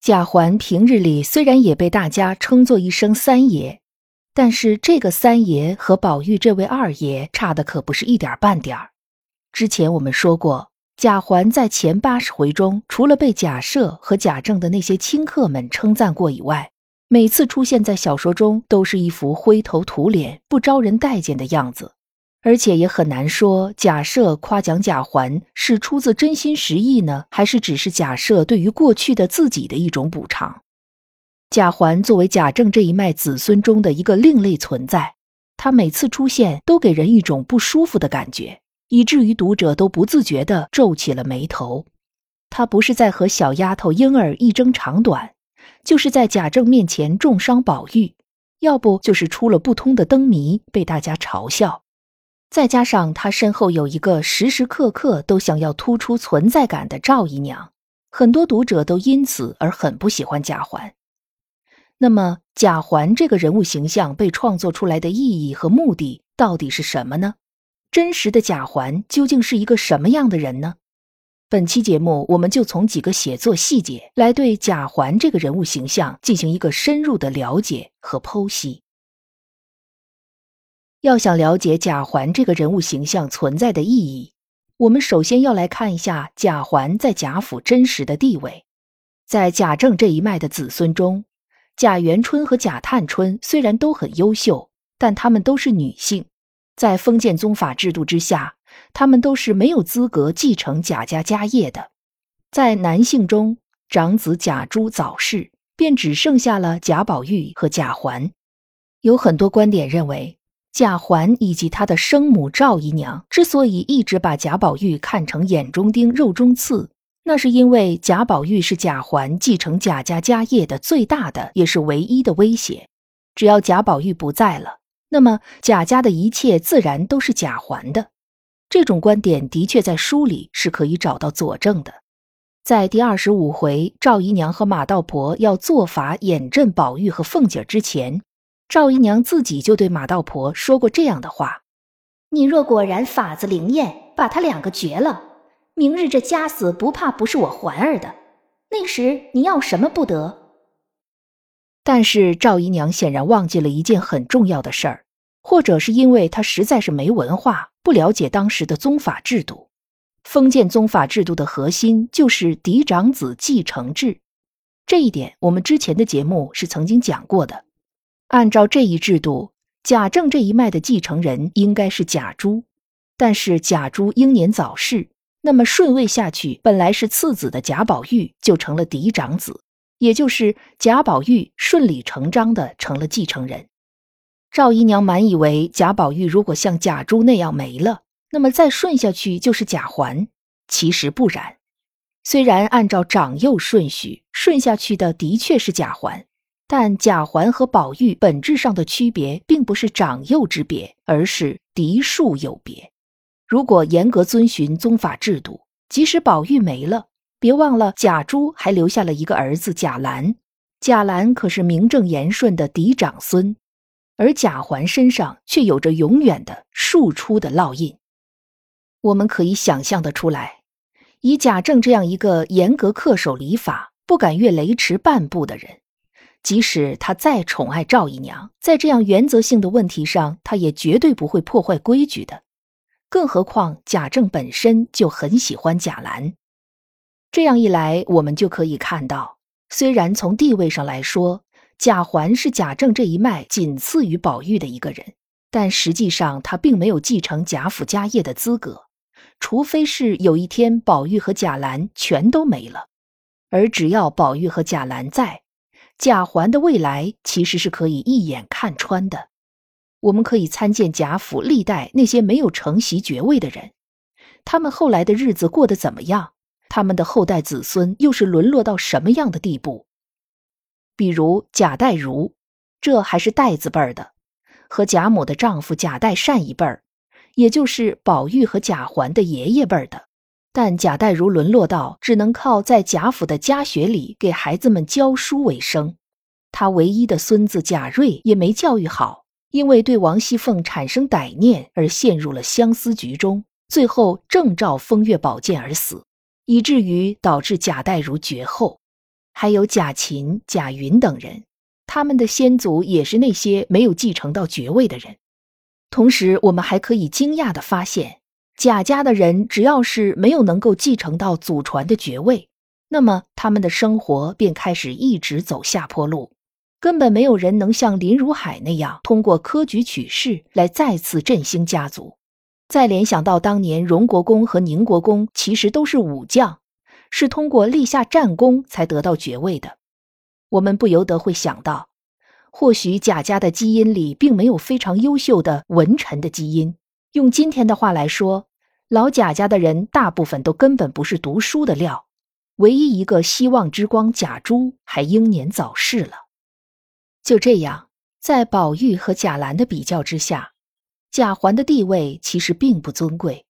贾环平日里虽然也被大家称作一声三爷，但是这个三爷和宝玉这位二爷差的可不是一点半点儿。之前我们说过，贾环在前八十回中，除了被贾赦和贾政的那些亲客们称赞过以外，每次出现在小说中都是一副灰头土脸、不招人待见的样子。而且也很难说，假设夸奖贾环是出自真心实意呢，还是只是假设对于过去的自己的一种补偿？贾环作为贾政这一脉子孙中的一个另类存在，他每次出现都给人一种不舒服的感觉，以至于读者都不自觉地皱起了眉头。他不是在和小丫头莺儿一争长短，就是在贾政面前重伤宝玉，要不就是出了不通的灯谜，被大家嘲笑。再加上他身后有一个时时刻刻都想要突出存在感的赵姨娘，很多读者都因此而很不喜欢贾环。那么，贾环这个人物形象被创作出来的意义和目的到底是什么呢？真实的贾环究竟是一个什么样的人呢？本期节目，我们就从几个写作细节来对贾环这个人物形象进行一个深入的了解和剖析。要想了解贾环这个人物形象存在的意义，我们首先要来看一下贾环在贾府真实的地位。在贾政这一脉的子孙中，贾元春和贾探春虽然都很优秀，但她们都是女性，在封建宗法制度之下，她们都是没有资格继承贾家家业的。在男性中，长子贾珠早逝，便只剩下了贾宝玉和贾环。有很多观点认为。贾环以及他的生母赵姨娘之所以一直把贾宝玉看成眼中钉、肉中刺，那是因为贾宝玉是贾环继承贾家家业的最大的也是唯一的威胁。只要贾宝玉不在了，那么贾家的一切自然都是贾环的。这种观点的确在书里是可以找到佐证的。在第二十五回，赵姨娘和马道婆要做法掩镇宝玉和凤姐之前。赵姨娘自己就对马道婆说过这样的话：“你若果然法子灵验，把他两个绝了，明日这家死不怕不是我环儿的。那时你要什么不得？”但是赵姨娘显然忘记了一件很重要的事儿，或者是因为她实在是没文化，不了解当时的宗法制度。封建宗法制度的核心就是嫡长子继承制，这一点我们之前的节目是曾经讲过的。按照这一制度，贾政这一脉的继承人应该是贾珠，但是贾珠英年早逝，那么顺位下去，本来是次子的贾宝玉就成了嫡长子，也就是贾宝玉顺理成章的成了继承人。赵姨娘满以为贾宝玉如果像贾珠那样没了，那么再顺下去就是贾环，其实不然。虽然按照长幼顺序顺下去的的确是贾环。但贾环和宝玉本质上的区别，并不是长幼之别，而是嫡庶有别。如果严格遵循宗法制度，即使宝玉没了，别忘了贾珠还留下了一个儿子贾兰。贾兰可是名正言顺的嫡长孙，而贾环身上却有着永远的庶出的烙印。我们可以想象得出来，以贾政这样一个严格恪守礼法、不敢越雷池半步的人。即使他再宠爱赵姨娘，在这样原则性的问题上，他也绝对不会破坏规矩的。更何况贾政本身就很喜欢贾兰，这样一来，我们就可以看到，虽然从地位上来说，贾环是贾政这一脉仅次于宝玉的一个人，但实际上他并没有继承贾府家业的资格，除非是有一天宝玉和贾兰全都没了，而只要宝玉和贾兰在。贾环的未来其实是可以一眼看穿的。我们可以参见贾府历代那些没有承袭爵位的人，他们后来的日子过得怎么样，他们的后代子孙又是沦落到什么样的地步？比如贾代儒，这还是代字辈儿的，和贾母的丈夫贾代善一辈儿，也就是宝玉和贾环的爷爷辈儿的。但贾代儒沦落到只能靠在贾府的家学里给孩子们教书为生，他唯一的孙子贾瑞也没教育好，因为对王熙凤产生歹念而陷入了相思局中，最后正照风月宝剑而死，以至于导致贾代儒绝后。还有贾琴、贾云等人，他们的先祖也是那些没有继承到爵位的人。同时，我们还可以惊讶地发现。贾家的人只要是没有能够继承到祖传的爵位，那么他们的生活便开始一直走下坡路，根本没有人能像林如海那样通过科举取士来再次振兴家族。再联想到当年荣国公和宁国公其实都是武将，是通过立下战功才得到爵位的，我们不由得会想到，或许贾家的基因里并没有非常优秀的文臣的基因。用今天的话来说，老贾家的人大部分都根本不是读书的料，唯一一个希望之光贾珠还英年早逝了。就这样，在宝玉和贾兰的比较之下，贾环的地位其实并不尊贵。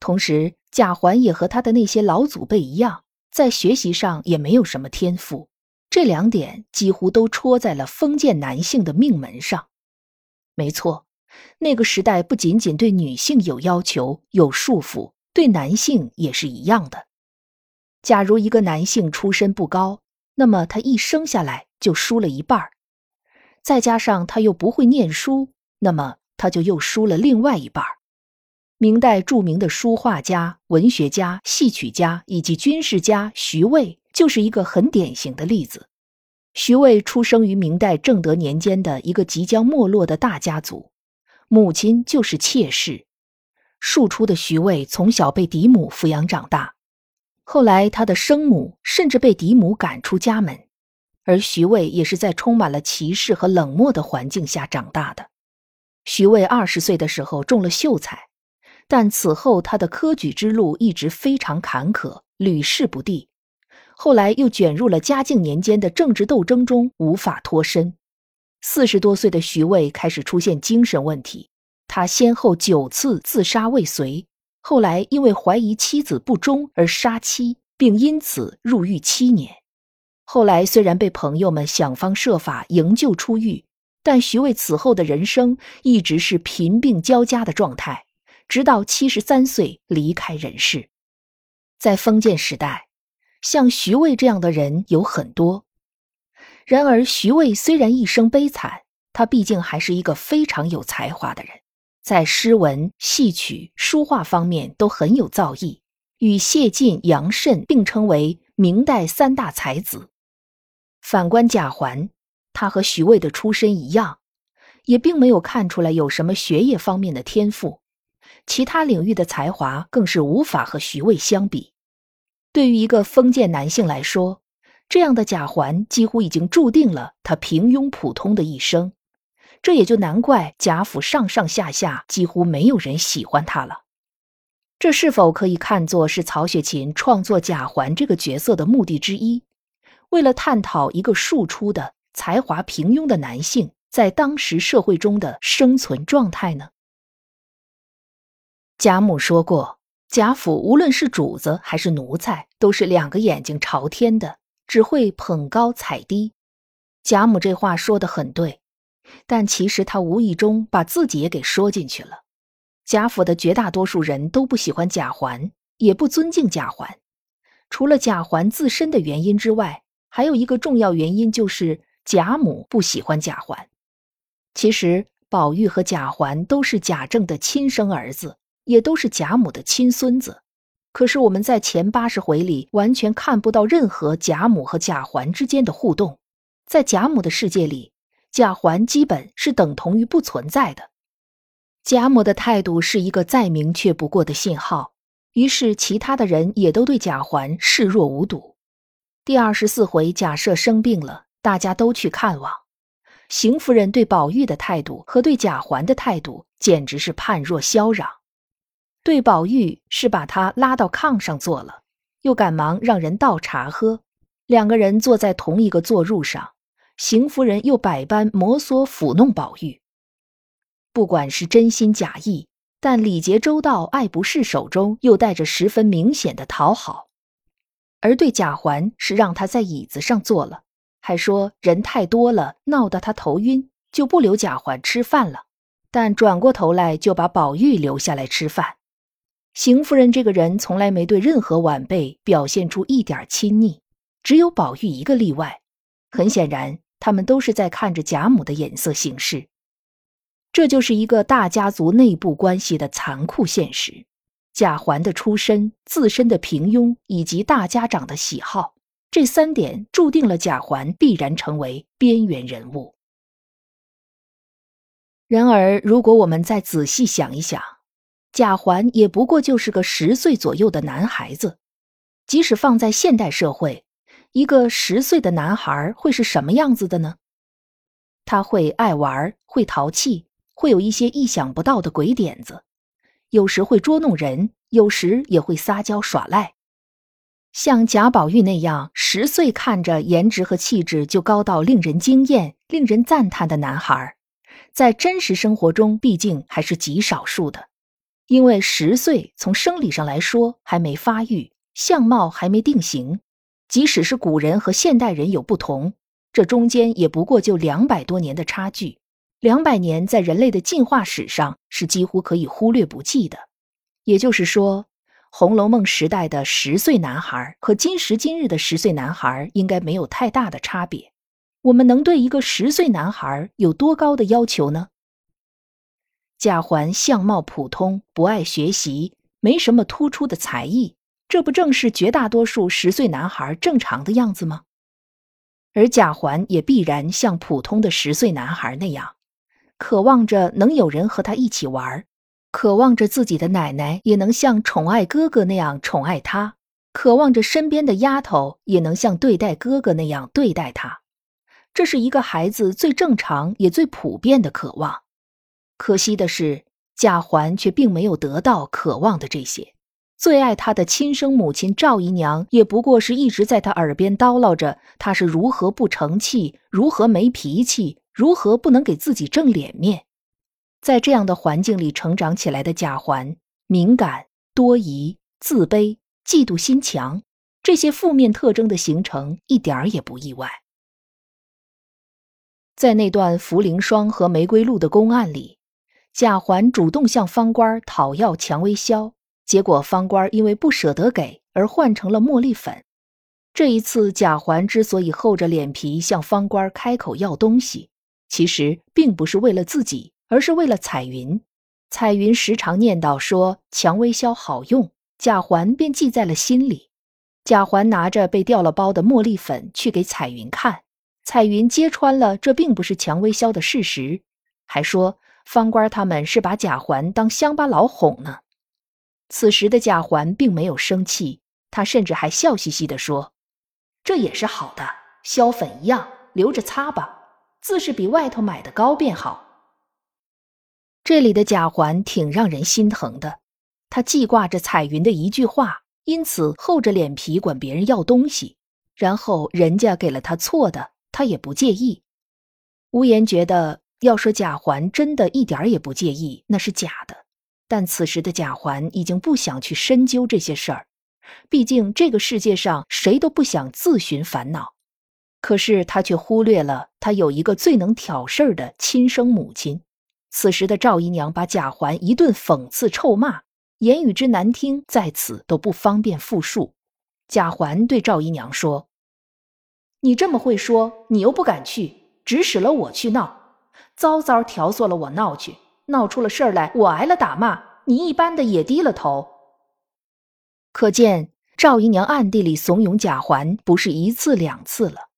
同时，贾环也和他的那些老祖辈一样，在学习上也没有什么天赋。这两点几乎都戳在了封建男性的命门上。没错。那个时代不仅仅对女性有要求、有束缚，对男性也是一样的。假如一个男性出身不高，那么他一生下来就输了一半儿；再加上他又不会念书，那么他就又输了另外一半儿。明代著名的书画家、文学家、戏曲家以及军事家徐渭就是一个很典型的例子。徐渭出生于明代正德年间的一个即将没落的大家族。母亲就是妾室，庶出的徐渭从小被嫡母抚养长大，后来他的生母甚至被嫡母赶出家门，而徐渭也是在充满了歧视和冷漠的环境下长大的。徐渭二十岁的时候中了秀才，但此后他的科举之路一直非常坎坷，屡试不第，后来又卷入了嘉靖年间的政治斗争中，无法脱身。四十多岁的徐渭开始出现精神问题，他先后九次自杀未遂，后来因为怀疑妻子不忠而杀妻，并因此入狱七年。后来虽然被朋友们想方设法营救出狱，但徐渭此后的人生一直是贫病交加的状态，直到七十三岁离开人世。在封建时代，像徐渭这样的人有很多。然而，徐渭虽然一生悲惨，他毕竟还是一个非常有才华的人，在诗文、戏曲、书画方面都很有造诣，与谢晋、杨慎并称为明代三大才子。反观贾环，他和徐渭的出身一样，也并没有看出来有什么学业方面的天赋，其他领域的才华更是无法和徐渭相比。对于一个封建男性来说，这样的贾环几乎已经注定了他平庸普通的一生，这也就难怪贾府上上下下几乎没有人喜欢他了。这是否可以看作是曹雪芹创作贾环这个角色的目的之一？为了探讨一个庶出的才华平庸的男性在当时社会中的生存状态呢？贾母说过，贾府无论是主子还是奴才，都是两个眼睛朝天的。只会捧高踩低，贾母这话说的很对，但其实她无意中把自己也给说进去了。贾府的绝大多数人都不喜欢贾环，也不尊敬贾环。除了贾环自身的原因之外，还有一个重要原因就是贾母不喜欢贾环。其实宝玉和贾环都是贾政的亲生儿子，也都是贾母的亲孙子。可是我们在前八十回里完全看不到任何贾母和贾环之间的互动，在贾母的世界里，贾环基本是等同于不存在的。贾母的态度是一个再明确不过的信号，于是其他的人也都对贾环视若无睹。第二十四回，贾赦生病了，大家都去看望。邢夫人对宝玉的态度和对贾环的态度简直是判若霄壤。对宝玉是把他拉到炕上坐了，又赶忙让人倒茶喝。两个人坐在同一个坐褥上，邢夫人又百般摩挲抚弄宝玉。不管是真心假意，但礼节周到、爱不释手中又带着十分明显的讨好。而对贾环是让他在椅子上坐了，还说人太多了，闹得他头晕，就不留贾环吃饭了。但转过头来就把宝玉留下来吃饭。邢夫人这个人从来没对任何晚辈表现出一点亲昵，只有宝玉一个例外。很显然，他们都是在看着贾母的眼色行事。这就是一个大家族内部关系的残酷现实。贾环的出身、自身的平庸以及大家长的喜好，这三点注定了贾环必然成为边缘人物。然而，如果我们再仔细想一想，贾环也不过就是个十岁左右的男孩子。即使放在现代社会，一个十岁的男孩会是什么样子的呢？他会爱玩，会淘气，会有一些意想不到的鬼点子。有时会捉弄人，有时也会撒娇耍赖。像贾宝玉那样十岁看着颜值和气质就高到令人惊艳、令人赞叹的男孩，在真实生活中毕竟还是极少数的。因为十岁从生理上来说还没发育，相貌还没定型。即使是古人和现代人有不同，这中间也不过就两百多年的差距。两百年在人类的进化史上是几乎可以忽略不计的，也就是说，《红楼梦》时代的十岁男孩和今时今日的十岁男孩应该没有太大的差别。我们能对一个十岁男孩有多高的要求呢？贾环相貌普通，不爱学习，没什么突出的才艺，这不正是绝大多数十岁男孩正常的样子吗？而贾环也必然像普通的十岁男孩那样。渴望着能有人和他一起玩，渴望着自己的奶奶也能像宠爱哥哥那样宠爱他，渴望着身边的丫头也能像对待哥哥那样对待他。这是一个孩子最正常也最普遍的渴望。可惜的是，贾环却并没有得到渴望的这些。最爱他的亲生母亲赵姨娘，也不过是一直在他耳边叨唠着他是如何不成器，如何没脾气。如何不能给自己正脸面？在这样的环境里成长起来的贾环，敏感、多疑、自卑、嫉妒心强，这些负面特征的形成一点儿也不意外。在那段茯苓霜和玫瑰露的公案里，贾环主动向方官讨要蔷薇销，结果方官因为不舍得给，而换成了茉莉粉。这一次，贾环之所以厚着脸皮向方官开口要东西，其实并不是为了自己，而是为了彩云。彩云时常念叨说蔷薇销好用，贾环便记在了心里。贾环拿着被掉了包的茉莉粉去给彩云看，彩云揭穿了这并不是蔷薇销的事实，还说方官他们是把贾环当乡巴佬哄呢。此时的贾环并没有生气，他甚至还笑嘻嘻地说：“这也是好的，削粉一样，留着擦吧。”自是比外头买的高便好。这里的贾环挺让人心疼的，他记挂着彩云的一句话，因此厚着脸皮管别人要东西，然后人家给了他错的，他也不介意。无言觉得，要说贾环真的一点也不介意，那是假的。但此时的贾环已经不想去深究这些事儿，毕竟这个世界上谁都不想自寻烦恼。可是他却忽略了，他有一个最能挑事儿的亲生母亲。此时的赵姨娘把贾环一顿讽刺臭骂，言语之难听，在此都不方便复述。贾环对赵姨娘说：“你这么会说，你又不敢去，指使了我去闹，早早挑唆了我闹去，闹出了事儿来，我挨了打骂，你一般的也低了头。可见赵姨娘暗地里怂恿贾环，不是一次两次了。”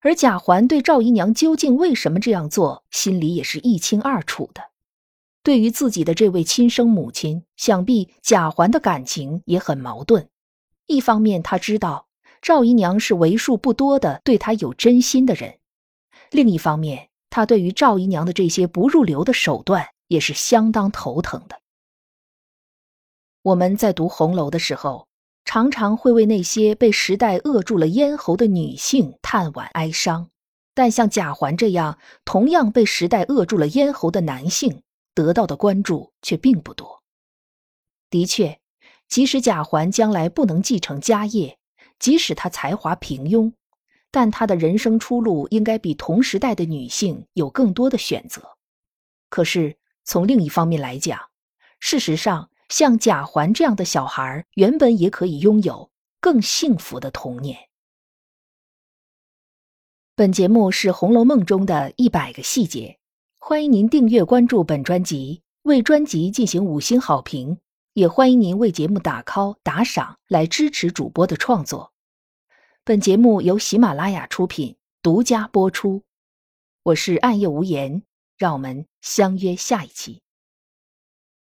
而贾环对赵姨娘究竟为什么这样做，心里也是一清二楚的。对于自己的这位亲生母亲，想必贾环的感情也很矛盾。一方面，他知道赵姨娘是为数不多的对他有真心的人；另一方面，他对于赵姨娘的这些不入流的手段也是相当头疼的。我们在读红楼的时候。常常会为那些被时代扼住了咽喉的女性叹惋哀伤，但像贾环这样同样被时代扼住了咽喉的男性，得到的关注却并不多。的确，即使贾环将来不能继承家业，即使他才华平庸，但她的人生出路应该比同时代的女性有更多的选择。可是从另一方面来讲，事实上。像贾环这样的小孩，原本也可以拥有更幸福的童年。本节目是《红楼梦》中的一百个细节，欢迎您订阅关注本专辑，为专辑进行五星好评，也欢迎您为节目打 call 打赏来支持主播的创作。本节目由喜马拉雅出品，独家播出。我是暗夜无言，让我们相约下一期。